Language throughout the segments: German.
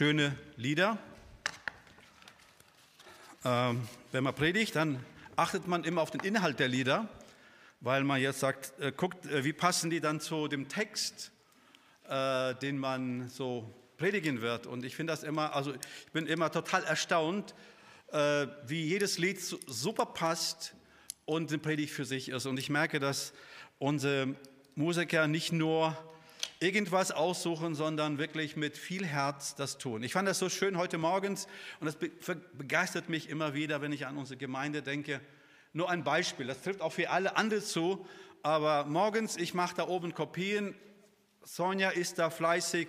schöne Lieder. Ähm, wenn man predigt, dann achtet man immer auf den Inhalt der Lieder, weil man jetzt sagt, äh, guckt, äh, wie passen die dann zu dem Text, äh, den man so predigen wird. Und ich finde das immer, also ich bin immer total erstaunt, äh, wie jedes Lied super passt und eine Predigt für sich ist. Und ich merke, dass unsere Musiker nicht nur irgendwas aussuchen, sondern wirklich mit viel Herz das tun. Ich fand das so schön heute morgens und das begeistert mich immer wieder, wenn ich an unsere Gemeinde denke. Nur ein Beispiel, das trifft auch für alle andere zu, aber morgens, ich mache da oben Kopien, Sonja ist da fleißig,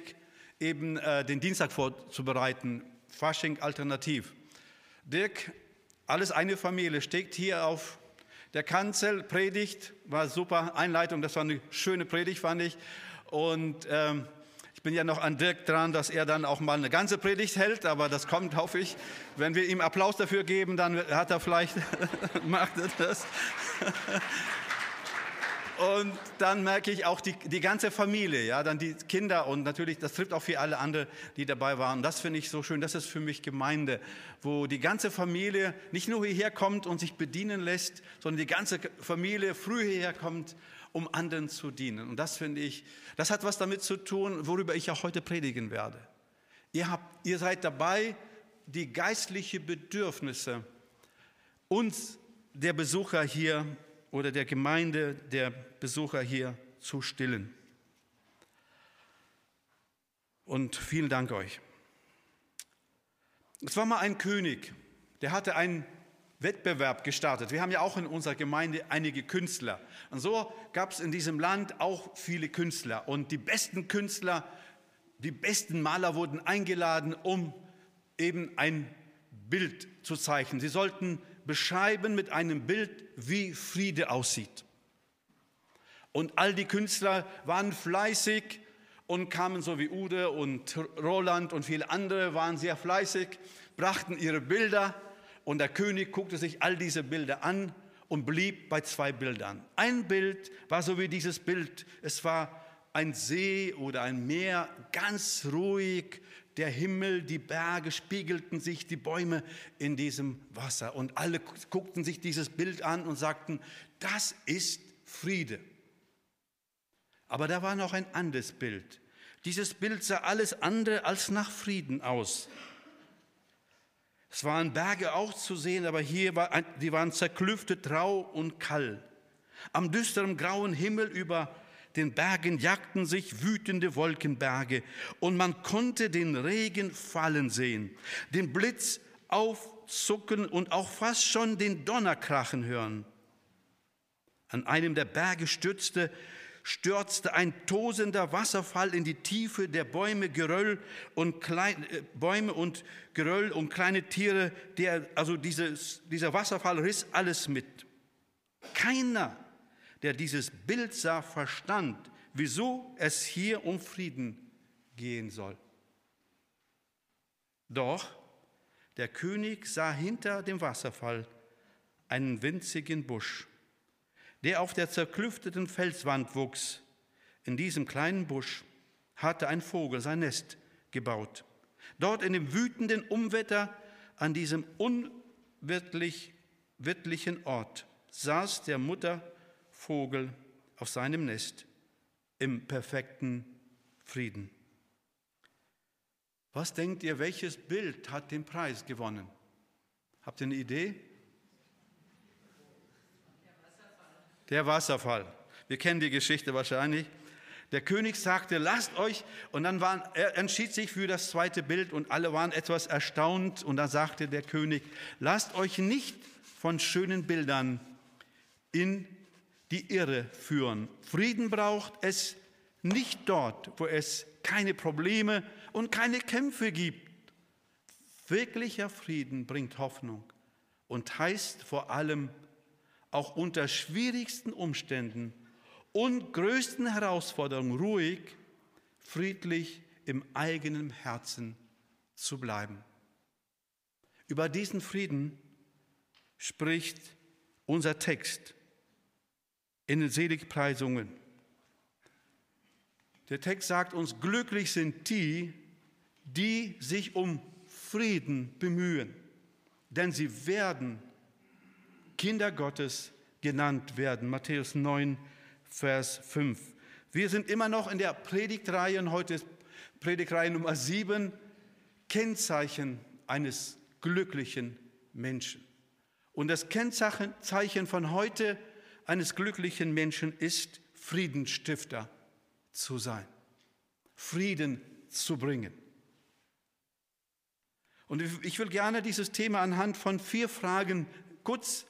eben äh, den Dienstag vorzubereiten, Fasching alternativ. Dirk, alles eine Familie, steht hier auf der Kanzel, predigt, war super Einleitung, das war eine schöne Predigt, fand ich. Und ähm, ich bin ja noch an Dirk dran, dass er dann auch mal eine ganze Predigt hält, aber das kommt, hoffe ich. Wenn wir ihm Applaus dafür geben, dann hat er vielleicht, macht er das. Und dann merke ich auch die, die ganze Familie, ja, dann die Kinder und natürlich, das trifft auch für alle anderen, die dabei waren. Das finde ich so schön. Das ist für mich Gemeinde, wo die ganze Familie nicht nur hierher kommt und sich bedienen lässt, sondern die ganze Familie früh hierher kommt, um anderen zu dienen. Und das finde ich, das hat was damit zu tun, worüber ich auch heute predigen werde. Ihr, habt, ihr seid dabei, die geistlichen Bedürfnisse uns, der Besucher hier oder der Gemeinde, der Besucher hier zu stillen. Und vielen Dank euch. Es war mal ein König, der hatte einen Wettbewerb gestartet. Wir haben ja auch in unserer Gemeinde einige Künstler. Und so gab es in diesem Land auch viele Künstler. Und die besten Künstler, die besten Maler wurden eingeladen, um eben ein Bild zu zeichnen. Sie sollten beschreiben mit einem Bild, wie Friede aussieht. Und all die Künstler waren fleißig und kamen so wie Ude und Roland und viele andere waren sehr fleißig, brachten ihre Bilder und der König guckte sich all diese Bilder an und blieb bei zwei Bildern. Ein Bild war so wie dieses Bild, es war ein See oder ein Meer, ganz ruhig, der Himmel, die Berge spiegelten sich, die Bäume in diesem Wasser. Und alle guckten sich dieses Bild an und sagten, das ist Friede. Aber da war noch ein anderes Bild. Dieses Bild sah alles andere als nach Frieden aus. Es waren Berge auch zu sehen, aber hier war, die waren zerklüftet, rau und kalt. Am düsteren grauen Himmel über den Bergen jagten sich wütende Wolkenberge und man konnte den Regen fallen sehen, den Blitz aufzucken und auch fast schon den Donner krachen hören. An einem der Berge stürzte, stürzte ein tosender Wasserfall in die Tiefe der Bäume, Geröll und klein, äh, Bäume und Geröll und kleine Tiere. Der, also dieses, dieser Wasserfall riss alles mit. Keiner der dieses Bild sah, verstand, wieso es hier um Frieden gehen soll. Doch der König sah hinter dem Wasserfall einen winzigen Busch, der auf der zerklüfteten Felswand wuchs. In diesem kleinen Busch hatte ein Vogel sein Nest gebaut. Dort in dem wütenden Umwetter an diesem unwirtlichen Ort saß der Mutter Vogel auf seinem Nest im perfekten Frieden. Was denkt ihr, welches Bild hat den Preis gewonnen? Habt ihr eine Idee? Der Wasserfall. Wir kennen die Geschichte wahrscheinlich. Der König sagte, lasst euch, und dann waren, er entschied sich für das zweite Bild und alle waren etwas erstaunt. Und dann sagte der König, lasst euch nicht von schönen Bildern in die Irre führen. Frieden braucht es nicht dort, wo es keine Probleme und keine Kämpfe gibt. Wirklicher Frieden bringt Hoffnung und heißt vor allem auch unter schwierigsten Umständen und größten Herausforderungen ruhig, friedlich im eigenen Herzen zu bleiben. Über diesen Frieden spricht unser Text in den Seligpreisungen. Der Text sagt uns, glücklich sind die, die sich um Frieden bemühen, denn sie werden Kinder Gottes genannt werden. Matthäus 9, Vers 5. Wir sind immer noch in der Predigtreihe und heute ist Predigtreihe Nummer 7, Kennzeichen eines glücklichen Menschen. Und das Kennzeichen von heute eines glücklichen Menschen ist, Friedensstifter zu sein, Frieden zu bringen. Und ich will gerne dieses Thema anhand von vier Fragen kurz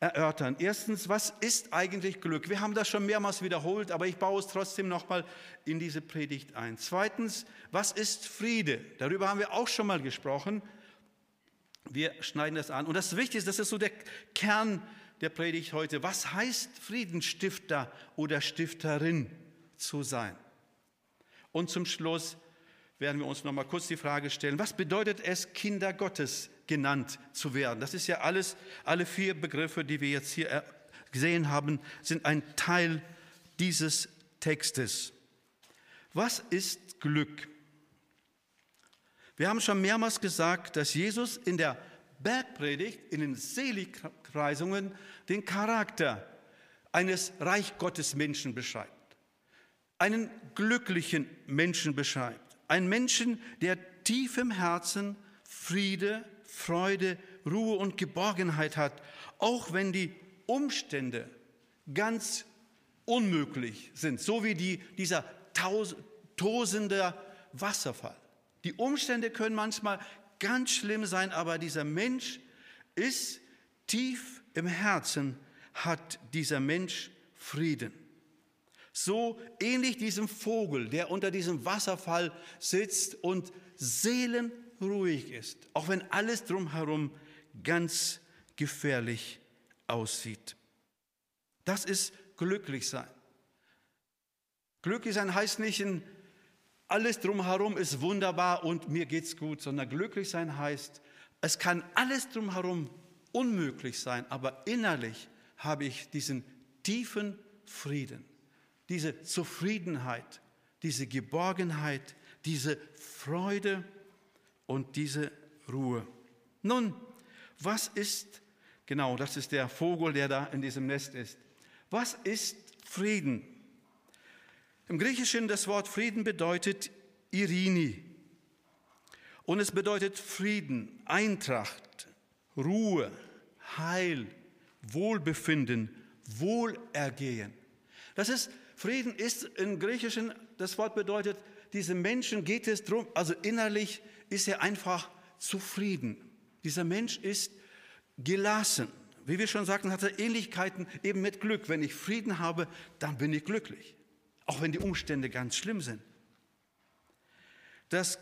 erörtern. Erstens, was ist eigentlich Glück? Wir haben das schon mehrmals wiederholt, aber ich baue es trotzdem nochmal in diese Predigt ein. Zweitens, was ist Friede? Darüber haben wir auch schon mal gesprochen. Wir schneiden das an. Und das Wichtigste, das ist so der Kern der Predigt heute. Was heißt Friedensstifter oder Stifterin zu sein? Und zum Schluss, werden wir uns noch mal kurz die Frage stellen, was bedeutet es, Kinder Gottes genannt zu werden? Das ist ja alles, alle vier Begriffe, die wir jetzt hier gesehen haben, sind ein Teil dieses Textes. Was ist Glück? Wir haben schon mehrmals gesagt, dass Jesus in der Bergpredigt, in den Seligpreisungen, den Charakter eines Reich Gottes Menschen beschreibt. Einen glücklichen Menschen beschreibt. Ein Menschen, der tief im Herzen Friede, Freude, Ruhe und Geborgenheit hat, auch wenn die Umstände ganz unmöglich sind, so wie die, dieser tosende Wasserfall. Die Umstände können manchmal ganz schlimm sein, aber dieser Mensch ist tief im Herzen, hat dieser Mensch Frieden. So ähnlich diesem Vogel, der unter diesem Wasserfall sitzt und seelenruhig ist, auch wenn alles drumherum ganz gefährlich aussieht. Das ist glücklich sein. Glücklich sein heißt nicht, alles drumherum ist wunderbar und mir geht's gut, sondern glücklich sein heißt, es kann alles drumherum unmöglich sein, aber innerlich habe ich diesen tiefen Frieden diese Zufriedenheit, diese Geborgenheit, diese Freude und diese Ruhe. Nun, was ist, genau, das ist der Vogel, der da in diesem Nest ist. Was ist Frieden? Im Griechischen das Wort Frieden bedeutet Irini. Und es bedeutet Frieden, Eintracht, Ruhe, Heil, Wohlbefinden, Wohlergehen. Das ist Frieden ist im Griechischen, das Wort bedeutet, diesem Menschen geht es darum, also innerlich ist er einfach zufrieden. Dieser Mensch ist gelassen. Wie wir schon sagten, hat er Ähnlichkeiten eben mit Glück. Wenn ich Frieden habe, dann bin ich glücklich. Auch wenn die Umstände ganz schlimm sind. Das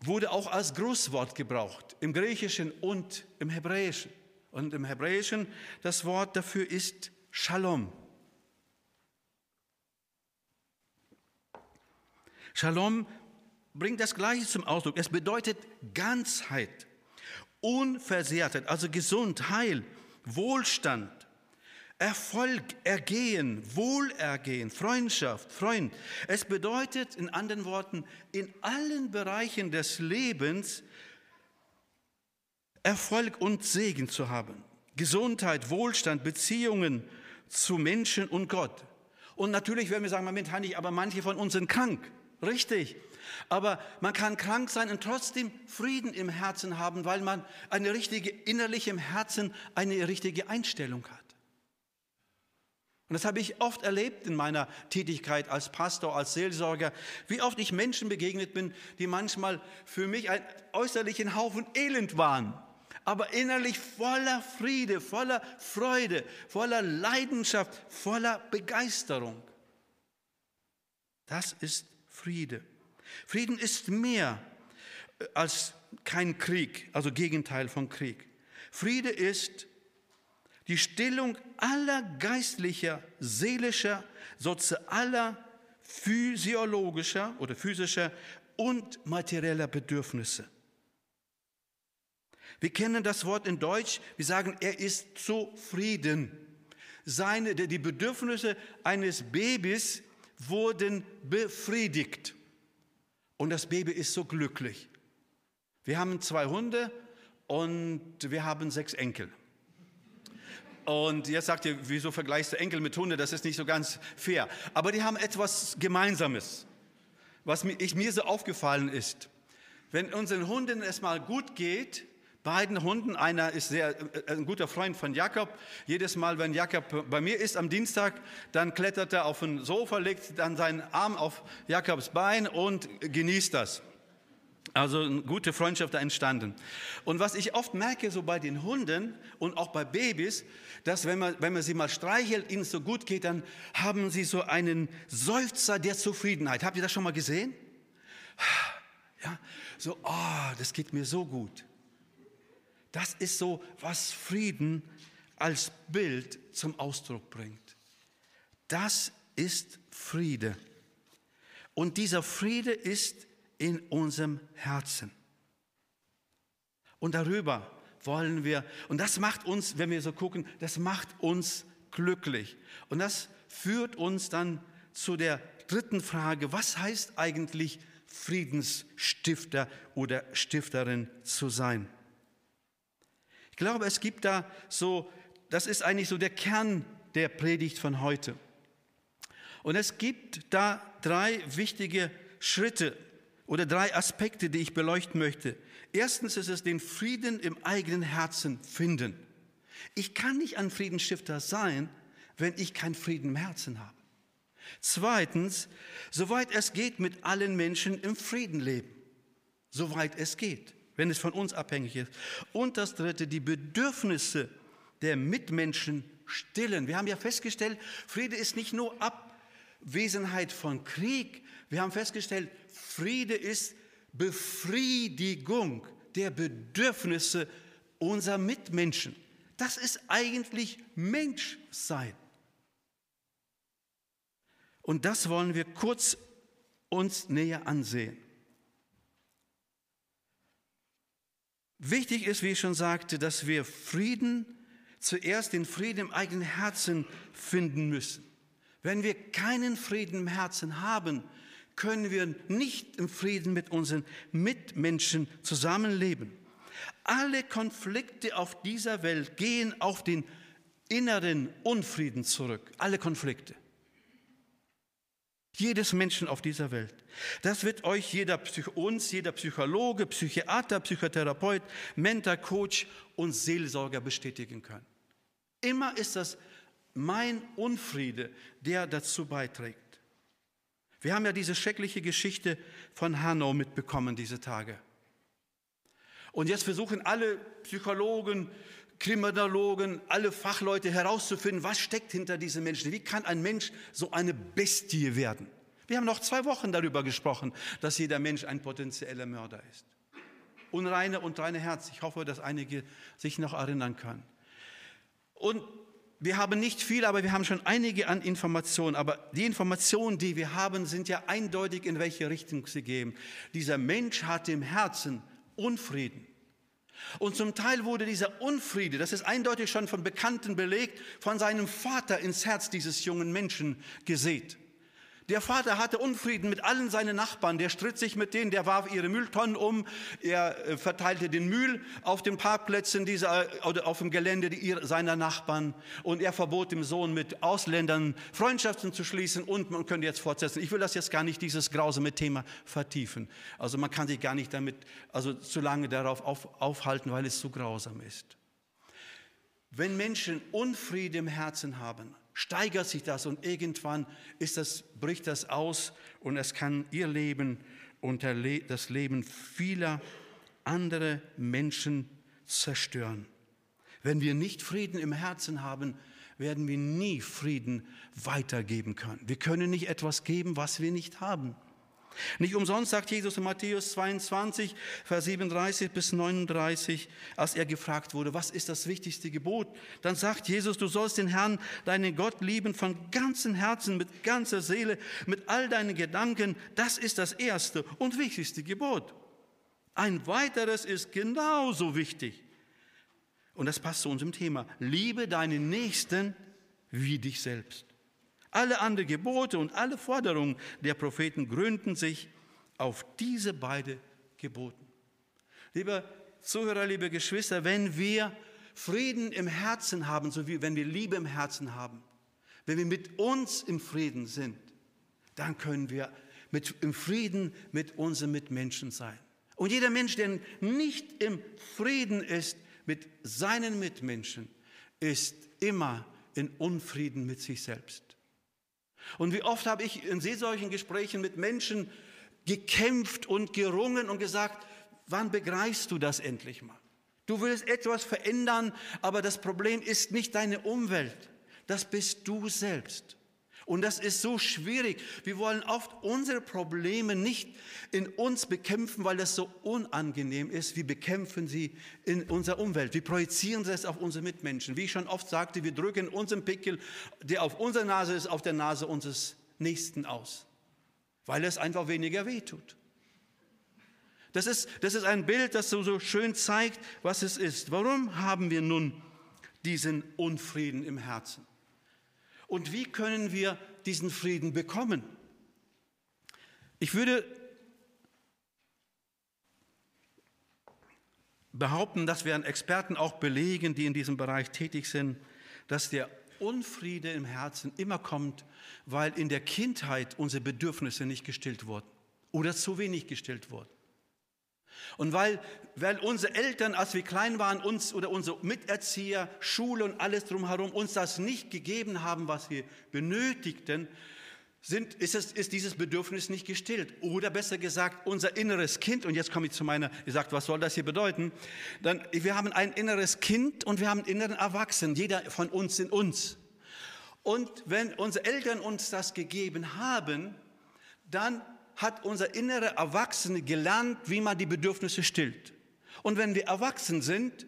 wurde auch als Grußwort gebraucht, im Griechischen und im Hebräischen. Und im Hebräischen das Wort dafür ist Shalom. Shalom bringt das Gleiche zum Ausdruck. Es bedeutet Ganzheit, Unversehrtheit, also gesund, Heil, Wohlstand, Erfolg, Ergehen, Wohlergehen, Freundschaft, Freund. Es bedeutet in anderen Worten, in allen Bereichen des Lebens Erfolg und Segen zu haben. Gesundheit, Wohlstand, Beziehungen zu Menschen und Gott. Und natürlich werden wir sagen, Moment, Hanni, aber manche von uns sind krank. Richtig. Aber man kann krank sein und trotzdem Frieden im Herzen haben, weil man eine richtige, innerlich im Herzen eine richtige Einstellung hat. Und das habe ich oft erlebt in meiner Tätigkeit als Pastor, als Seelsorger, wie oft ich Menschen begegnet bin, die manchmal für mich ein äußerlichen Haufen Elend waren, aber innerlich voller Friede, voller Freude, voller Leidenschaft, voller Begeisterung. Das ist Friede. Frieden ist mehr äh, als kein Krieg, also Gegenteil von Krieg. Friede ist die Stillung aller geistlicher, seelischer, sozialer, physiologischer oder physischer und materieller Bedürfnisse. Wir kennen das Wort in Deutsch, wir sagen, er ist zufrieden. Seine, die Bedürfnisse eines Babys wurden befriedigt. Und das Baby ist so glücklich. Wir haben zwei Hunde und wir haben sechs Enkel. Und jetzt sagt ihr, wieso vergleichst du Enkel mit Hunde? Das ist nicht so ganz fair. Aber die haben etwas Gemeinsames, was mir, ich, mir so aufgefallen ist. Wenn unseren Hunden es mal gut geht, beiden Hunden, einer ist sehr, äh, ein guter Freund von Jakob. Jedes Mal, wenn Jakob bei mir ist am Dienstag, dann klettert er auf ein Sofa, legt dann seinen Arm auf Jakobs Bein und genießt das. Also eine gute Freundschaft da entstanden. Und was ich oft merke, so bei den Hunden und auch bei Babys, dass wenn man, wenn man sie mal streichelt, ihnen so gut geht, dann haben sie so einen Seufzer der Zufriedenheit. Habt ihr das schon mal gesehen? Ja, so, oh, das geht mir so gut. Das ist so, was Frieden als Bild zum Ausdruck bringt. Das ist Friede. Und dieser Friede ist in unserem Herzen. Und darüber wollen wir, und das macht uns, wenn wir so gucken, das macht uns glücklich. Und das führt uns dann zu der dritten Frage, was heißt eigentlich Friedensstifter oder Stifterin zu sein? Ich glaube, es gibt da so, das ist eigentlich so der Kern der Predigt von heute. Und es gibt da drei wichtige Schritte, oder drei Aspekte, die ich beleuchten möchte. Erstens ist es den Frieden im eigenen Herzen finden. Ich kann nicht ein Friedensstifter sein, wenn ich keinen Frieden im Herzen habe. Zweitens, soweit es geht, mit allen Menschen im Frieden leben. Soweit es geht, wenn es von uns abhängig ist. Und das Dritte, die Bedürfnisse der Mitmenschen stillen. Wir haben ja festgestellt, Friede ist nicht nur Abwesenheit von Krieg. Wir haben festgestellt, Friede ist Befriedigung der Bedürfnisse unserer Mitmenschen. Das ist eigentlich Menschsein. Und das wollen wir kurz uns näher ansehen. Wichtig ist, wie ich schon sagte, dass wir Frieden, zuerst den Frieden im eigenen Herzen finden müssen. Wenn wir keinen Frieden im Herzen haben, können wir nicht im Frieden mit unseren Mitmenschen zusammenleben. Alle Konflikte auf dieser Welt gehen auf den inneren Unfrieden zurück. Alle Konflikte. Jedes Menschen auf dieser Welt. Das wird euch jeder, uns, jeder Psychologe, Psychiater, Psychotherapeut, Mentor, Coach und Seelsorger bestätigen können. Immer ist das mein Unfriede, der dazu beiträgt. Wir haben ja diese schreckliche Geschichte von Hanau mitbekommen diese Tage. Und jetzt versuchen alle Psychologen, Kriminologen, alle Fachleute herauszufinden, was steckt hinter diesen Menschen. Wie kann ein Mensch so eine Bestie werden? Wir haben noch zwei Wochen darüber gesprochen, dass jeder Mensch ein potenzieller Mörder ist. Unreine und reine Herz. Ich hoffe, dass einige sich noch erinnern können. Und wir haben nicht viel, aber wir haben schon einige an Informationen. Aber die Informationen, die wir haben, sind ja eindeutig, in welche Richtung sie gehen. Dieser Mensch hat im Herzen Unfrieden. Und zum Teil wurde dieser Unfriede, das ist eindeutig schon von Bekannten belegt, von seinem Vater ins Herz dieses jungen Menschen gesät. Der Vater hatte Unfrieden mit allen seinen Nachbarn. Der stritt sich mit denen, der warf ihre Mülltonnen um, er äh, verteilte den Müll auf den Parkplätzen dieser, oder auf dem Gelände seiner Nachbarn und er verbot dem Sohn mit Ausländern Freundschaften zu schließen und man könnte jetzt fortsetzen. Ich will das jetzt gar nicht, dieses grausame Thema vertiefen. Also man kann sich gar nicht damit, also zu lange darauf auf, aufhalten, weil es zu grausam ist. Wenn Menschen Unfrieden im Herzen haben, steigert sich das und irgendwann ist das, bricht das aus und es kann ihr Leben und das Leben vieler anderer Menschen zerstören. Wenn wir nicht Frieden im Herzen haben, werden wir nie Frieden weitergeben können. Wir können nicht etwas geben, was wir nicht haben. Nicht umsonst sagt Jesus in Matthäus 22, Vers 37 bis 39, als er gefragt wurde, was ist das wichtigste Gebot? Dann sagt Jesus, du sollst den Herrn, deinen Gott lieben von ganzem Herzen, mit ganzer Seele, mit all deinen Gedanken. Das ist das erste und wichtigste Gebot. Ein weiteres ist genauso wichtig. Und das passt zu unserem Thema. Liebe deinen Nächsten wie dich selbst. Alle anderen Gebote und alle Forderungen der Propheten gründen sich auf diese beiden Geboten. Liebe Zuhörer, liebe Geschwister, wenn wir Frieden im Herzen haben, so wie wenn wir Liebe im Herzen haben, wenn wir mit uns im Frieden sind, dann können wir mit, im Frieden mit unseren Mitmenschen sein. Und jeder Mensch, der nicht im Frieden ist mit seinen Mitmenschen, ist immer in Unfrieden mit sich selbst. Und wie oft habe ich in solchen Gesprächen mit Menschen gekämpft und gerungen und gesagt, wann begreifst du das endlich mal? Du willst etwas verändern, aber das Problem ist nicht deine Umwelt, das bist du selbst. Und das ist so schwierig. Wir wollen oft unsere Probleme nicht in uns bekämpfen, weil das so unangenehm ist. Wir bekämpfen sie in unserer Umwelt. Wir projizieren das auf unsere Mitmenschen. Wie ich schon oft sagte, wir drücken unseren Pickel, der auf unserer Nase ist, auf der Nase unseres Nächsten aus, weil es einfach weniger wehtut. Das ist, das ist ein Bild, das so, so schön zeigt, was es ist. Warum haben wir nun diesen Unfrieden im Herzen? Und wie können wir diesen Frieden bekommen? Ich würde behaupten, dass wir an Experten auch belegen, die in diesem Bereich tätig sind, dass der Unfriede im Herzen immer kommt, weil in der Kindheit unsere Bedürfnisse nicht gestillt wurden oder zu wenig gestillt wurden. Und weil, weil unsere Eltern, als wir klein waren, uns oder unsere Miterzieher, Schule und alles drumherum uns das nicht gegeben haben, was wir benötigten, sind, ist, es, ist dieses Bedürfnis nicht gestillt. Oder besser gesagt, unser inneres Kind, und jetzt komme ich zu meiner, ihr sagt, was soll das hier bedeuten? Dann, wir haben ein inneres Kind und wir haben einen inneren Erwachsenen, jeder von uns in uns. Und wenn unsere Eltern uns das gegeben haben, dann hat unser innerer Erwachsene gelernt, wie man die Bedürfnisse stillt. Und wenn wir erwachsen sind,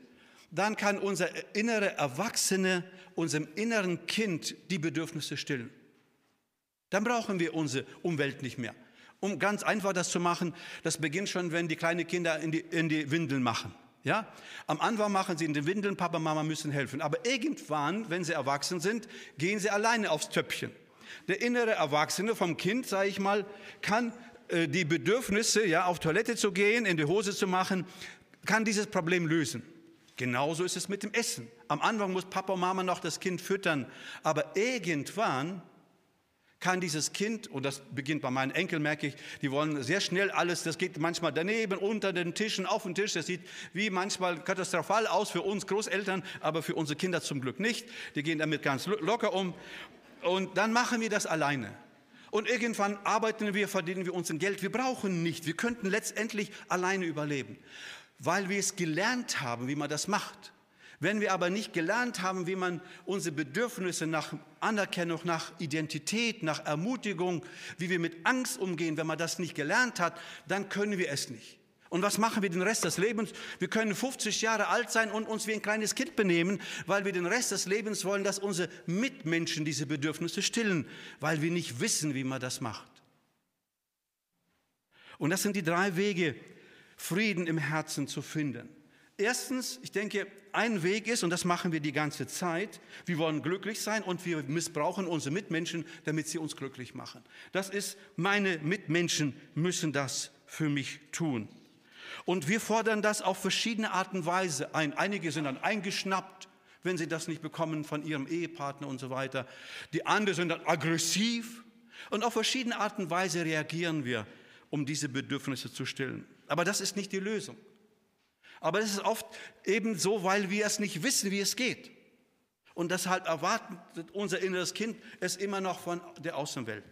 dann kann unser innerer Erwachsene unserem inneren Kind die Bedürfnisse stillen. Dann brauchen wir unsere Umwelt nicht mehr. Um ganz einfach das zu machen, das beginnt schon, wenn die kleinen Kinder in die, in die Windeln machen. Ja? Am Anfang machen sie in den Windeln, Papa, Mama müssen helfen. Aber irgendwann, wenn sie erwachsen sind, gehen sie alleine aufs Töpfchen. Der innere Erwachsene vom Kind, sage ich mal, kann äh, die Bedürfnisse, ja, auf Toilette zu gehen, in die Hose zu machen, kann dieses Problem lösen. Genauso ist es mit dem Essen. Am Anfang muss Papa und Mama noch das Kind füttern, aber irgendwann kann dieses Kind, und das beginnt bei meinen Enkeln, merke ich, die wollen sehr schnell alles, das geht manchmal daneben, unter den Tischen, auf den Tisch, das sieht wie manchmal katastrophal aus für uns Großeltern, aber für unsere Kinder zum Glück nicht. Die gehen damit ganz locker um. Und dann machen wir das alleine. Und irgendwann arbeiten wir, verdienen wir uns ein Geld. Wir brauchen nicht. Wir könnten letztendlich alleine überleben, weil wir es gelernt haben, wie man das macht. Wenn wir aber nicht gelernt haben, wie man unsere Bedürfnisse nach Anerkennung, nach Identität, nach Ermutigung, wie wir mit Angst umgehen, wenn man das nicht gelernt hat, dann können wir es nicht. Und was machen wir den Rest des Lebens? Wir können 50 Jahre alt sein und uns wie ein kleines Kind benehmen, weil wir den Rest des Lebens wollen, dass unsere Mitmenschen diese Bedürfnisse stillen, weil wir nicht wissen, wie man das macht. Und das sind die drei Wege, Frieden im Herzen zu finden. Erstens, ich denke, ein Weg ist, und das machen wir die ganze Zeit, wir wollen glücklich sein und wir missbrauchen unsere Mitmenschen, damit sie uns glücklich machen. Das ist, meine Mitmenschen müssen das für mich tun. Und wir fordern das auf verschiedene Arten und Weise ein. Einige sind dann eingeschnappt, wenn sie das nicht bekommen von ihrem Ehepartner und so weiter. Die anderen sind dann aggressiv. Und auf verschiedene Arten und Weise reagieren wir, um diese Bedürfnisse zu stillen. Aber das ist nicht die Lösung. Aber es ist oft eben so, weil wir es nicht wissen, wie es geht. Und deshalb erwartet unser inneres Kind es immer noch von der Außenwelt.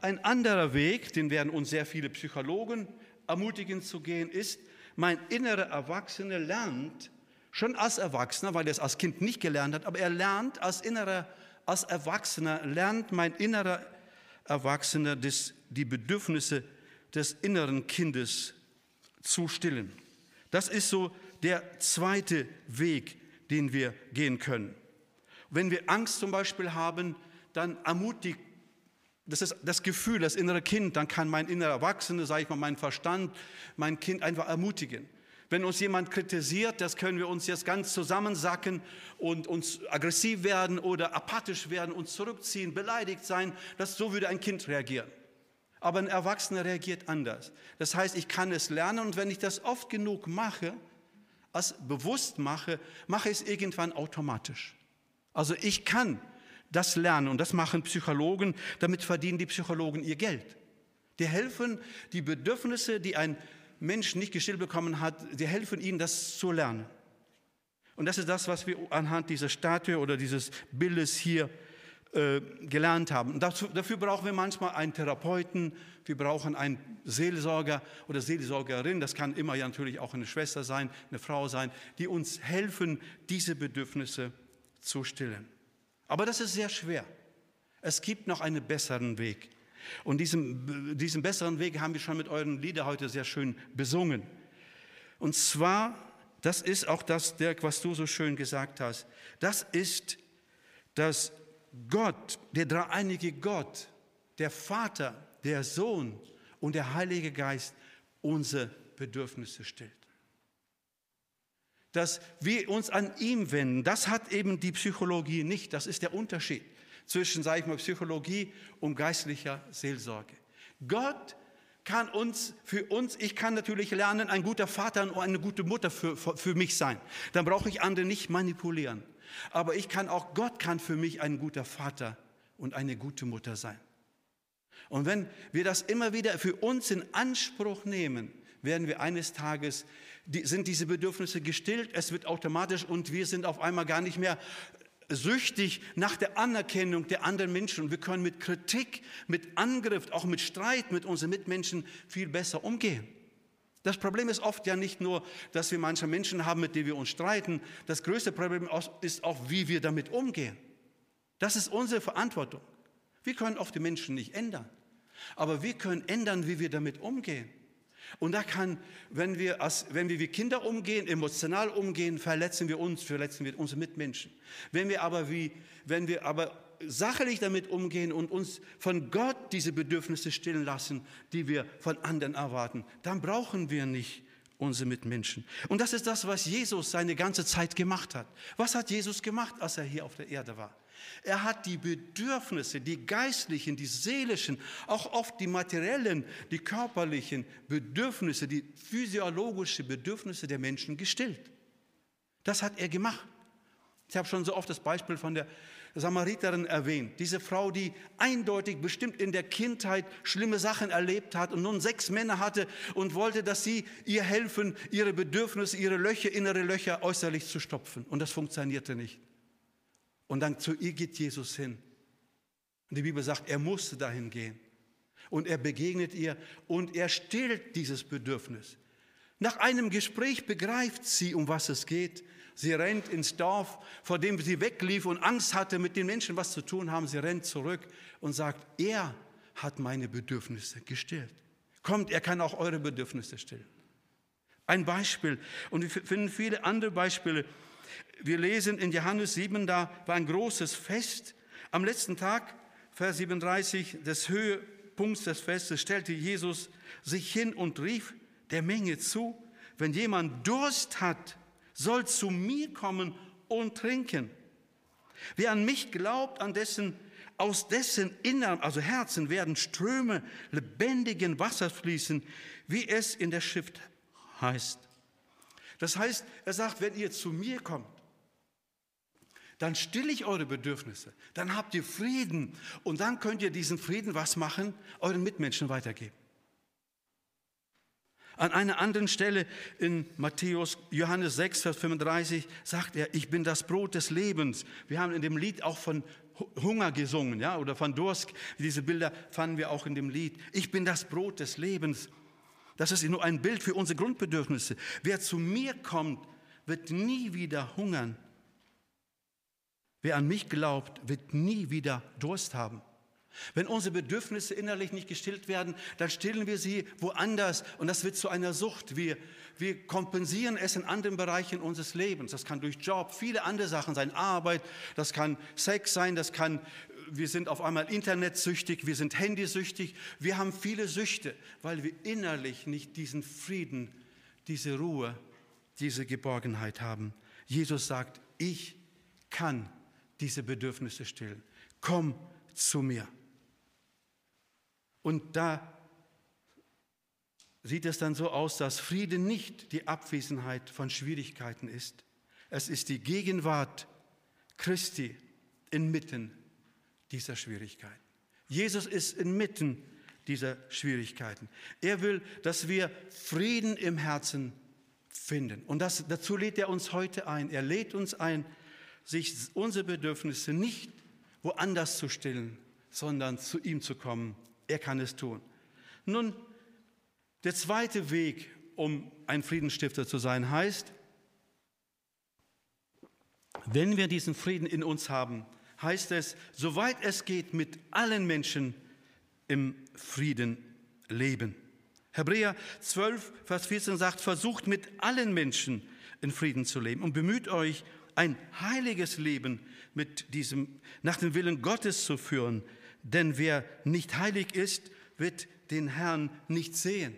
Ein anderer Weg, den werden uns sehr viele Psychologen ermutigend zu gehen, ist, mein innerer Erwachsener lernt, schon als Erwachsener, weil er es als Kind nicht gelernt hat, aber er lernt als innerer, als Erwachsener, lernt mein innerer Erwachsener des, die Bedürfnisse des inneren Kindes zu stillen. Das ist so der zweite Weg, den wir gehen können. Wenn wir Angst zum Beispiel haben, dann ermutigt das ist das Gefühl, das innere Kind, dann kann mein innerer Erwachsene, sage ich mal, mein Verstand, mein Kind einfach ermutigen. Wenn uns jemand kritisiert, das können wir uns jetzt ganz zusammensacken und uns aggressiv werden oder apathisch werden, uns zurückziehen, beleidigt sein. Das, so würde ein Kind reagieren. Aber ein Erwachsener reagiert anders. Das heißt, ich kann es lernen und wenn ich das oft genug mache, als bewusst mache, mache ich es irgendwann automatisch. Also ich kann das lernen und das machen Psychologen, damit verdienen die Psychologen ihr Geld. Die helfen, die Bedürfnisse, die ein Mensch nicht gestillt bekommen hat, die helfen ihnen, das zu lernen. Und das ist das, was wir anhand dieser Statue oder dieses Bildes hier äh, gelernt haben. Und dazu, dafür brauchen wir manchmal einen Therapeuten, wir brauchen einen Seelsorger oder Seelsorgerin, das kann immer ja natürlich auch eine Schwester sein, eine Frau sein, die uns helfen, diese Bedürfnisse zu stillen. Aber das ist sehr schwer. Es gibt noch einen besseren Weg. Und diesen, diesen besseren Weg haben wir schon mit euren Liedern heute sehr schön besungen. Und zwar, das ist auch das, Dirk, was du so schön gesagt hast, das ist, dass Gott, der dreieinige Gott, der Vater, der Sohn und der Heilige Geist unsere Bedürfnisse stillt dass wir uns an ihm wenden. Das hat eben die Psychologie nicht. Das ist der Unterschied zwischen, sage ich mal, Psychologie und geistlicher Seelsorge. Gott kann uns, für uns, ich kann natürlich lernen, ein guter Vater und eine gute Mutter für, für mich sein. Dann brauche ich andere nicht manipulieren. Aber ich kann auch, Gott kann für mich ein guter Vater und eine gute Mutter sein. Und wenn wir das immer wieder für uns in Anspruch nehmen, werden wir eines Tages die, sind diese Bedürfnisse gestillt, es wird automatisch und wir sind auf einmal gar nicht mehr süchtig nach der Anerkennung der anderen Menschen. Wir können mit Kritik, mit Angriff, auch mit Streit mit unseren Mitmenschen viel besser umgehen. Das Problem ist oft ja nicht nur, dass wir manche Menschen haben, mit denen wir uns streiten. Das größte Problem ist auch, wie wir damit umgehen. Das ist unsere Verantwortung. Wir können oft die Menschen nicht ändern. Aber wir können ändern, wie wir damit umgehen. Und da kann, wenn wir, als, wenn wir wie Kinder umgehen, emotional umgehen, verletzen wir uns, verletzen wir unsere Mitmenschen. Wenn wir aber wie, wenn wir aber sachlich damit umgehen und uns von Gott diese Bedürfnisse stillen lassen, die wir von anderen erwarten, dann brauchen wir nicht unsere Mitmenschen. Und das ist das, was Jesus seine ganze Zeit gemacht hat. Was hat Jesus gemacht, als er hier auf der Erde war? Er hat die Bedürfnisse, die geistlichen, die seelischen, auch oft die materiellen, die körperlichen Bedürfnisse, die physiologischen Bedürfnisse der Menschen gestillt. Das hat er gemacht. Ich habe schon so oft das Beispiel von der Samariterin erwähnt. Diese Frau, die eindeutig bestimmt in der Kindheit schlimme Sachen erlebt hat und nun sechs Männer hatte und wollte, dass sie ihr helfen, ihre Bedürfnisse, ihre Löcher, innere Löcher äußerlich zu stopfen. Und das funktionierte nicht. Und dann zu ihr geht Jesus hin. Und die Bibel sagt, er musste dahin gehen. Und er begegnet ihr und er stillt dieses Bedürfnis. Nach einem Gespräch begreift sie, um was es geht. Sie rennt ins Dorf, vor dem sie weglief und Angst hatte, mit den Menschen was zu tun haben. Sie rennt zurück und sagt, er hat meine Bedürfnisse gestillt. Kommt, er kann auch eure Bedürfnisse stillen. Ein Beispiel. Und wir finden viele andere Beispiele wir lesen in Johannes 7, da war ein großes Fest. Am letzten Tag, Vers 37, des Höhepunkts des Festes, stellte Jesus sich hin und rief der Menge zu, wenn jemand Durst hat, soll zu mir kommen und trinken. Wer an mich glaubt, an dessen, aus dessen Innern, also Herzen, werden Ströme lebendigen Wassers fließen, wie es in der Schrift heißt. Das heißt, er sagt, wenn ihr zu mir kommt, dann stille ich eure Bedürfnisse, dann habt ihr Frieden und dann könnt ihr diesen Frieden was machen, euren Mitmenschen weitergeben. An einer anderen Stelle in Matthäus, Johannes 6, Vers 35 sagt er, ich bin das Brot des Lebens. Wir haben in dem Lied auch von Hunger gesungen, ja, oder von Durst. Diese Bilder fanden wir auch in dem Lied. Ich bin das Brot des Lebens. Das ist nur ein Bild für unsere Grundbedürfnisse. Wer zu mir kommt, wird nie wieder hungern. Wer an mich glaubt, wird nie wieder Durst haben. Wenn unsere Bedürfnisse innerlich nicht gestillt werden, dann stillen wir sie woanders und das wird zu einer Sucht. Wir, wir kompensieren es in anderen Bereichen unseres Lebens. Das kann durch Job, viele andere Sachen sein, Arbeit, das kann Sex sein, das kann, wir sind auf einmal internetsüchtig, wir sind handysüchtig, wir haben viele Süchte, weil wir innerlich nicht diesen Frieden, diese Ruhe, diese Geborgenheit haben. Jesus sagt, ich kann diese Bedürfnisse stillen. Komm zu mir. Und da sieht es dann so aus, dass Friede nicht die Abwesenheit von Schwierigkeiten ist. Es ist die Gegenwart Christi inmitten dieser Schwierigkeiten. Jesus ist inmitten dieser Schwierigkeiten. Er will, dass wir Frieden im Herzen finden. Und das, dazu lädt er uns heute ein. Er lädt uns ein, sich unsere Bedürfnisse nicht woanders zu stillen, sondern zu ihm zu kommen. Er kann es tun. Nun, der zweite Weg, um ein Friedensstifter zu sein, heißt, wenn wir diesen Frieden in uns haben, heißt es, soweit es geht, mit allen Menschen im Frieden leben. Hebräer 12, Vers 14 sagt, versucht mit allen Menschen in Frieden zu leben und bemüht euch, ein heiliges Leben mit diesem, nach dem Willen Gottes zu führen. Denn wer nicht heilig ist, wird den Herrn nicht sehen.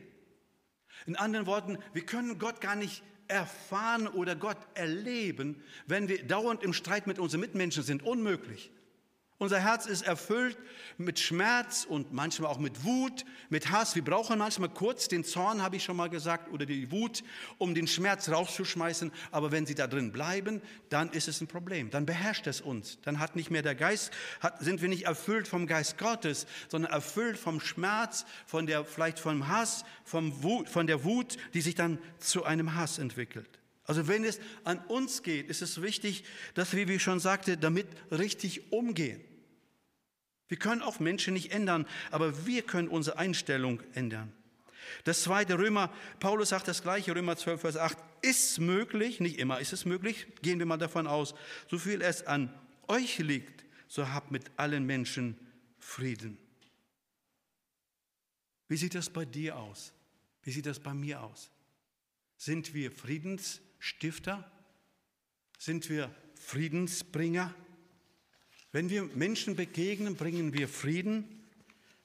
In anderen Worten, wir können Gott gar nicht erfahren oder Gott erleben, wenn wir dauernd im Streit mit unseren Mitmenschen sind. Unmöglich. Unser Herz ist erfüllt mit Schmerz und manchmal auch mit Wut, mit Hass. Wir brauchen manchmal kurz den Zorn, habe ich schon mal gesagt, oder die Wut, um den Schmerz rauszuschmeißen. Aber wenn sie da drin bleiben, dann ist es ein Problem. Dann beherrscht es uns. Dann hat nicht mehr der Geist, hat, sind wir nicht erfüllt vom Geist Gottes, sondern erfüllt vom Schmerz, von der, vielleicht vom Hass, vom Wut, von der Wut, die sich dann zu einem Hass entwickelt. Also wenn es an uns geht, ist es wichtig, dass wir, wie ich schon sagte, damit richtig umgehen. Wir können auch Menschen nicht ändern, aber wir können unsere Einstellung ändern. Das zweite Römer, Paulus sagt das gleiche, Römer 12, Vers 8, ist möglich, nicht immer ist es möglich, gehen wir mal davon aus, so viel es an euch liegt, so habt mit allen Menschen Frieden. Wie sieht das bei dir aus? Wie sieht das bei mir aus? Sind wir Friedensstifter? Sind wir Friedensbringer? Wenn wir Menschen begegnen, bringen wir Frieden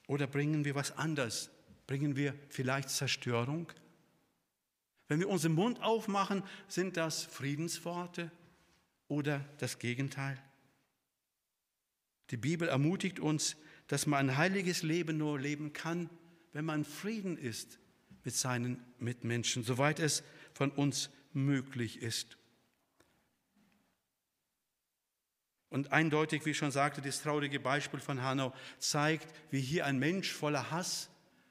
oder bringen wir was anderes? Bringen wir vielleicht Zerstörung? Wenn wir unseren Mund aufmachen, sind das Friedensworte oder das Gegenteil? Die Bibel ermutigt uns, dass man ein heiliges Leben nur leben kann, wenn man Frieden ist mit seinen Mitmenschen, soweit es von uns möglich ist. Und eindeutig, wie ich schon sagte, das traurige Beispiel von Hanau zeigt, wie hier ein Mensch voller Hass,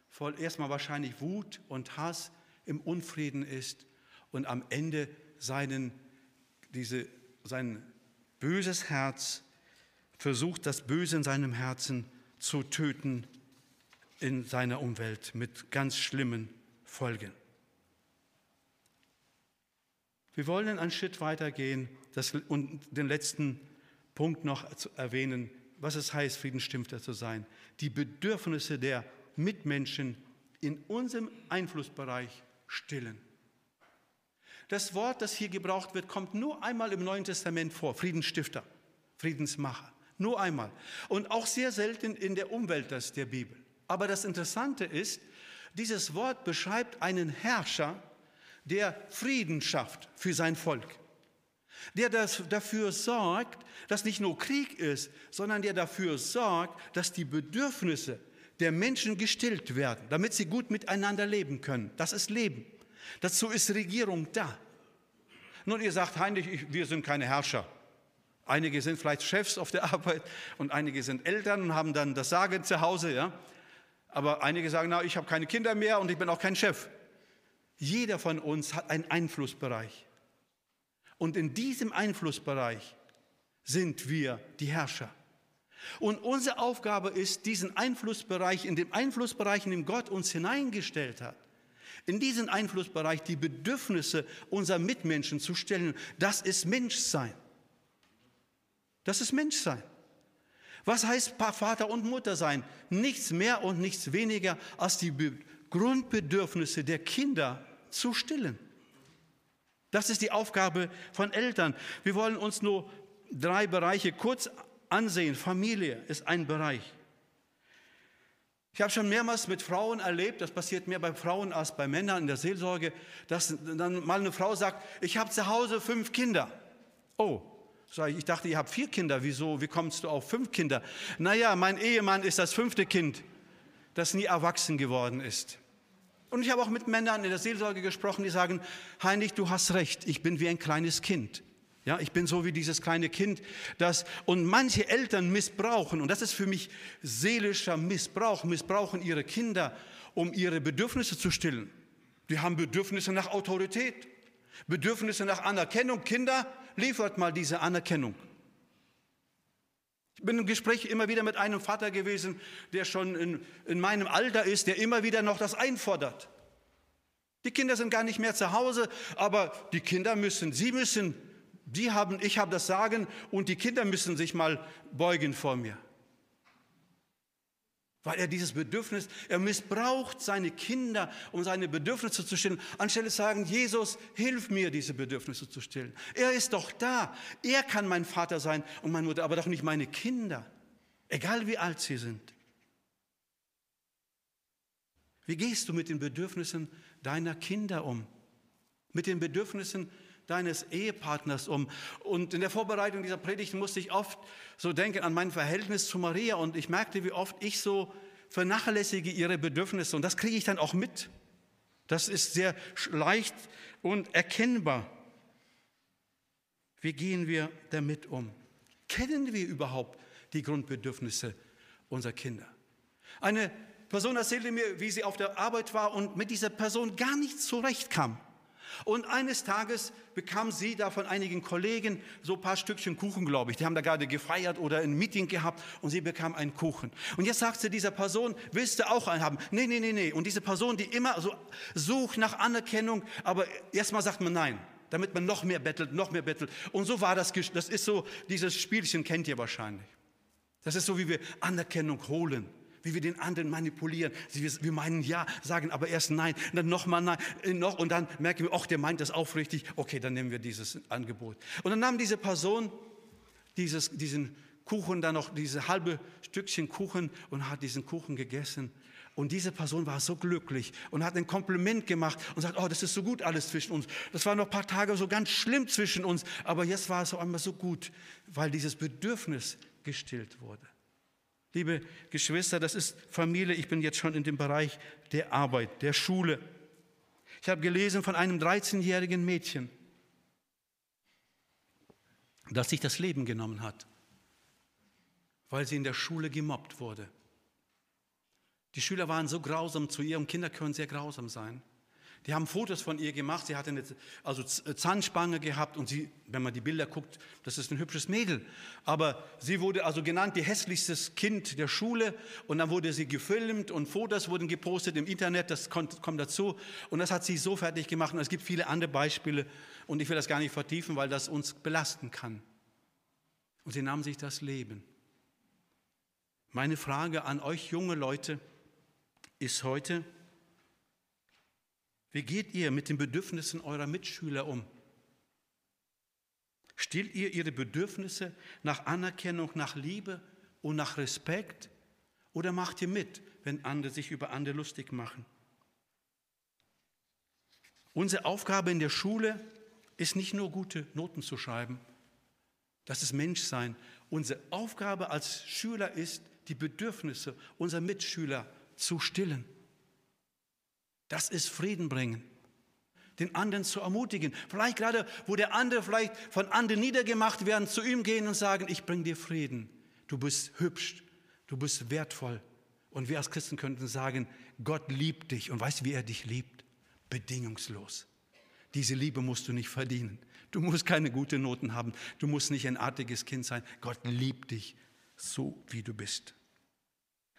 voll erstmal wahrscheinlich Wut und Hass im Unfrieden ist und am Ende seinen, diese, sein böses Herz versucht, das Böse in seinem Herzen zu töten in seiner Umwelt mit ganz schlimmen Folgen. Wir wollen einen Schritt weitergehen und den letzten Punkt noch zu erwähnen, was es heißt, Friedensstifter zu sein. Die Bedürfnisse der Mitmenschen in unserem Einflussbereich stillen. Das Wort, das hier gebraucht wird, kommt nur einmal im Neuen Testament vor. Friedensstifter, Friedensmacher. Nur einmal. Und auch sehr selten in der Umwelt der Bibel. Aber das Interessante ist, dieses Wort beschreibt einen Herrscher, der Frieden schafft für sein Volk der das dafür sorgt, dass nicht nur Krieg ist, sondern der dafür sorgt, dass die Bedürfnisse der Menschen gestillt werden, damit sie gut miteinander leben können. Das ist Leben. Dazu ist Regierung da. Nun, ihr sagt, Heinrich, ich, wir sind keine Herrscher. Einige sind vielleicht Chefs auf der Arbeit und einige sind Eltern und haben dann das Sagen zu Hause. Ja? Aber einige sagen, na, ich habe keine Kinder mehr und ich bin auch kein Chef. Jeder von uns hat einen Einflussbereich. Und in diesem Einflussbereich sind wir die Herrscher. Und unsere Aufgabe ist, diesen Einflussbereich, in dem Einflussbereich, in dem Gott uns hineingestellt hat, in diesen Einflussbereich die Bedürfnisse unserer Mitmenschen zu stellen. Das ist Menschsein. Das ist Menschsein. Was heißt Vater und Mutter sein? Nichts mehr und nichts weniger als die Grundbedürfnisse der Kinder zu stillen. Das ist die Aufgabe von Eltern. Wir wollen uns nur drei Bereiche kurz ansehen. Familie ist ein Bereich. Ich habe schon mehrmals mit Frauen erlebt, das passiert mehr bei Frauen als bei Männern in der Seelsorge, dass dann mal eine Frau sagt, ich habe zu Hause fünf Kinder. Oh, sag ich, ich dachte, ihr habt vier Kinder. Wieso? Wie kommst du auf fünf Kinder? Naja, mein Ehemann ist das fünfte Kind. das nie erwachsen geworden ist. Und ich habe auch mit Männern in der Seelsorge gesprochen, die sagen, Heinrich, du hast recht, ich bin wie ein kleines Kind. Ja, ich bin so wie dieses kleine Kind, das und manche Eltern missbrauchen und das ist für mich seelischer Missbrauch, missbrauchen ihre Kinder, um ihre Bedürfnisse zu stillen. Die haben Bedürfnisse nach Autorität, Bedürfnisse nach Anerkennung. Kinder, liefert mal diese Anerkennung. Ich bin im Gespräch immer wieder mit einem Vater gewesen, der schon in, in meinem Alter ist, der immer wieder noch das einfordert. Die Kinder sind gar nicht mehr zu Hause, aber die Kinder müssen, sie müssen die haben, ich habe das Sagen und die Kinder müssen sich mal beugen vor mir. Weil er dieses Bedürfnis, er missbraucht seine Kinder, um seine Bedürfnisse zu stillen, anstelle zu sagen, Jesus, hilf mir, diese Bedürfnisse zu stillen. Er ist doch da. Er kann mein Vater sein und meine Mutter, aber doch nicht meine Kinder. Egal wie alt sie sind. Wie gehst du mit den Bedürfnissen deiner Kinder um? Mit den Bedürfnissen deines Ehepartners um. Und in der Vorbereitung dieser Predigt musste ich oft so denken an mein Verhältnis zu Maria und ich merkte, wie oft ich so vernachlässige ihre Bedürfnisse und das kriege ich dann auch mit. Das ist sehr leicht und erkennbar. Wie gehen wir damit um? Kennen wir überhaupt die Grundbedürfnisse unserer Kinder? Eine Person erzählte mir, wie sie auf der Arbeit war und mit dieser Person gar nicht zurechtkam. Und eines Tages bekam sie da von einigen Kollegen so ein paar Stückchen Kuchen, glaube ich. Die haben da gerade gefeiert oder ein Meeting gehabt und sie bekam einen Kuchen. Und jetzt sagt sie dieser Person, willst du auch einen haben? Nee, nee, nee, nee. Und diese Person, die immer so sucht nach Anerkennung, aber erstmal sagt man nein damit man noch mehr bettelt, noch mehr bettelt. Und so war das, das ist so, dieses Spielchen kennt ihr wahrscheinlich. Das ist so, wie wir Anerkennung holen wie wir den anderen manipulieren. Wir meinen ja, sagen aber erst nein, dann nochmal nein, äh, noch, und dann merken wir, ach, der meint das aufrichtig, okay, dann nehmen wir dieses Angebot. Und dann nahm diese Person dieses, diesen Kuchen, dann noch diese halbe Stückchen Kuchen und hat diesen Kuchen gegessen. Und diese Person war so glücklich und hat ein Kompliment gemacht und sagt, oh, das ist so gut alles zwischen uns. Das war noch ein paar Tage so ganz schlimm zwischen uns, aber jetzt war es so einmal so gut, weil dieses Bedürfnis gestillt wurde. Liebe Geschwister, das ist Familie. Ich bin jetzt schon in dem Bereich der Arbeit, der Schule. Ich habe gelesen von einem 13-jährigen Mädchen, das sich das Leben genommen hat, weil sie in der Schule gemobbt wurde. Die Schüler waren so grausam zu ihr und Kinder können sehr grausam sein. Die haben Fotos von ihr gemacht. Sie hatte eine also äh, Zahnspange gehabt und sie, wenn man die Bilder guckt, das ist ein hübsches Mädel. Aber sie wurde also genannt die hässlichstes Kind der Schule und dann wurde sie gefilmt und Fotos wurden gepostet im Internet. Das kommt, kommt dazu und das hat sie so fertig gemacht. Und es gibt viele andere Beispiele und ich will das gar nicht vertiefen, weil das uns belasten kann. Und sie nahm sich das Leben. Meine Frage an euch junge Leute ist heute, wie geht ihr mit den Bedürfnissen eurer Mitschüler um? Stillt ihr ihre Bedürfnisse nach Anerkennung, nach Liebe und nach Respekt? Oder macht ihr mit, wenn andere sich über andere lustig machen? Unsere Aufgabe in der Schule ist nicht nur gute Noten zu schreiben. Das ist Menschsein. Unsere Aufgabe als Schüler ist, die Bedürfnisse unserer Mitschüler zu stillen. Das ist Frieden bringen. Den anderen zu ermutigen. Vielleicht gerade, wo der andere vielleicht von anderen niedergemacht werden, zu ihm gehen und sagen, ich bringe dir Frieden. Du bist hübsch, du bist wertvoll. Und wir als Christen könnten sagen, Gott liebt dich. Und weißt du, wie er dich liebt? Bedingungslos. Diese Liebe musst du nicht verdienen. Du musst keine guten Noten haben. Du musst nicht ein artiges Kind sein. Gott liebt dich so, wie du bist.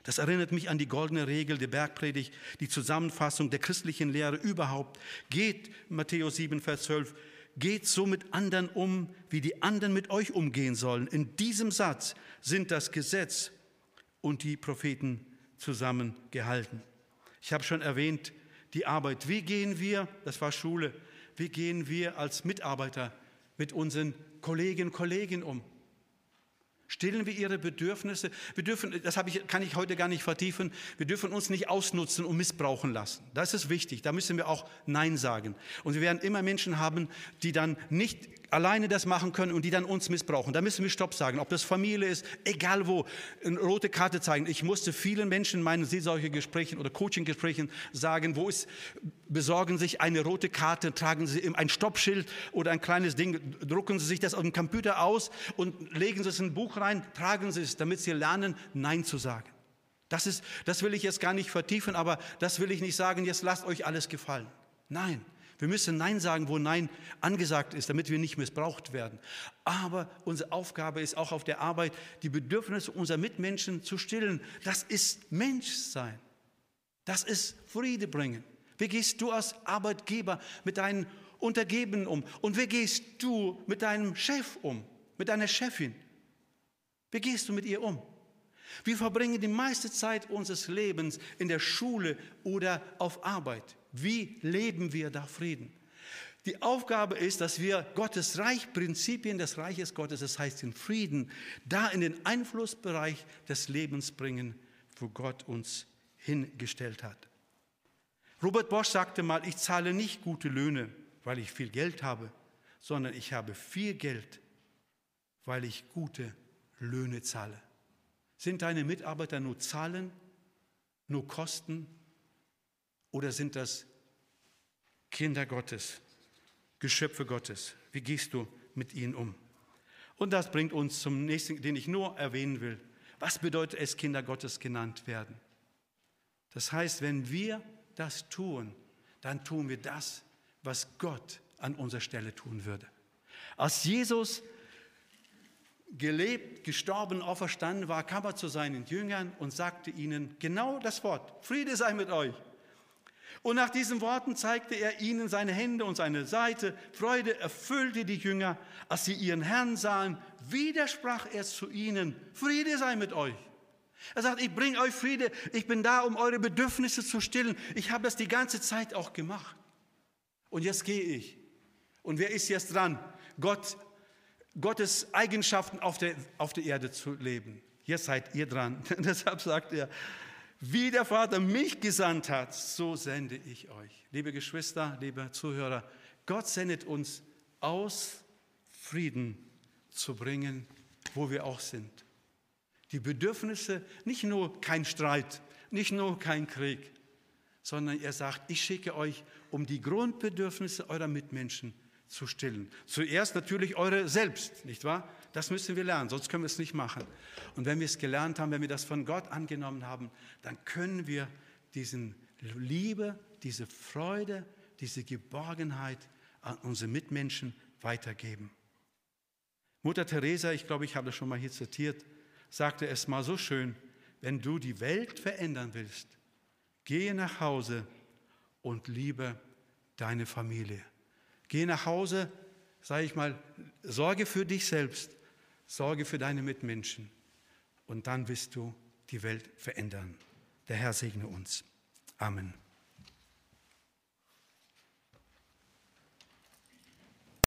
Das erinnert mich an die goldene Regel der Bergpredigt, die Zusammenfassung der christlichen Lehre überhaupt. Geht, Matthäus 7, Vers 12, geht so mit anderen um, wie die anderen mit euch umgehen sollen. In diesem Satz sind das Gesetz und die Propheten zusammengehalten. Ich habe schon erwähnt, die Arbeit. Wie gehen wir, das war Schule, wie gehen wir als Mitarbeiter mit unseren Kolleginnen und Kollegen um? Stillen wir ihre Bedürfnisse. Wir dürfen, das ich, kann ich heute gar nicht vertiefen, wir dürfen uns nicht ausnutzen und missbrauchen lassen. Das ist wichtig, da müssen wir auch Nein sagen. Und wir werden immer Menschen haben, die dann nicht alleine das machen können und die dann uns missbrauchen. Da müssen wir Stopp sagen, ob das Familie ist, egal wo, eine rote Karte zeigen. Ich musste vielen Menschen in meinen Seelsorgegesprächen oder Coaching-Gesprächen sagen, wo ist, besorgen sich eine rote Karte, tragen Sie ein Stoppschild oder ein kleines Ding, drucken Sie sich das auf dem Computer aus und legen Sie es in ein Buch rein, tragen Sie es, damit Sie lernen, Nein zu sagen. Das, ist, das will ich jetzt gar nicht vertiefen, aber das will ich nicht sagen, jetzt lasst euch alles gefallen. Nein, wir müssen Nein sagen, wo Nein angesagt ist, damit wir nicht missbraucht werden. Aber unsere Aufgabe ist auch auf der Arbeit, die Bedürfnisse unserer Mitmenschen zu stillen. Das ist Menschsein. Das ist Friede bringen. Wie gehst du als Arbeitgeber mit deinen Untergebenen um? Und wie gehst du mit deinem Chef um, mit deiner Chefin? Wie gehst du mit ihr um? Wir verbringen die meiste Zeit unseres Lebens in der Schule oder auf Arbeit. Wie leben wir da Frieden? Die Aufgabe ist, dass wir Gottes Reich, Prinzipien des Reiches Gottes, das heißt den Frieden, da in den Einflussbereich des Lebens bringen, wo Gott uns hingestellt hat. Robert Bosch sagte mal, ich zahle nicht gute Löhne, weil ich viel Geld habe, sondern ich habe viel Geld, weil ich gute Löhne zahle. Sind deine Mitarbeiter nur Zahlen, nur Kosten oder sind das Kinder Gottes, Geschöpfe Gottes? Wie gehst du mit ihnen um? Und das bringt uns zum nächsten, den ich nur erwähnen will. Was bedeutet es, Kinder Gottes genannt werden? Das heißt, wenn wir das tun, dann tun wir das, was Gott an unserer Stelle tun würde. Als Jesus gelebt, gestorben, auferstanden war, kam er zu seinen Jüngern und sagte ihnen genau das Wort, Friede sei mit euch. Und nach diesen Worten zeigte er ihnen seine Hände und seine Seite. Freude erfüllte die Jünger, als sie ihren Herrn sahen. Widersprach er zu ihnen, Friede sei mit euch. Er sagt, ich bringe euch Friede, ich bin da, um eure Bedürfnisse zu stillen. Ich habe das die ganze Zeit auch gemacht. Und jetzt gehe ich. Und wer ist jetzt dran? Gott Gottes Eigenschaften auf der, auf der Erde zu leben. Hier seid ihr dran. Deshalb sagt er, wie der Vater mich gesandt hat, so sende ich euch. Liebe Geschwister, liebe Zuhörer, Gott sendet uns aus, Frieden zu bringen, wo wir auch sind. Die Bedürfnisse, nicht nur kein Streit, nicht nur kein Krieg, sondern er sagt, ich schicke euch, um die Grundbedürfnisse eurer Mitmenschen zu stillen. Zuerst natürlich eure selbst, nicht wahr? Das müssen wir lernen, sonst können wir es nicht machen. Und wenn wir es gelernt haben, wenn wir das von Gott angenommen haben, dann können wir diesen Liebe, diese Freude, diese Geborgenheit an unsere Mitmenschen weitergeben. Mutter Teresa, ich glaube, ich habe das schon mal hier zitiert, sagte es mal so schön, wenn du die Welt verändern willst, gehe nach Hause und liebe deine Familie. Geh nach Hause, sage ich mal, sorge für dich selbst, sorge für deine Mitmenschen und dann wirst du die Welt verändern. Der Herr segne uns. Amen.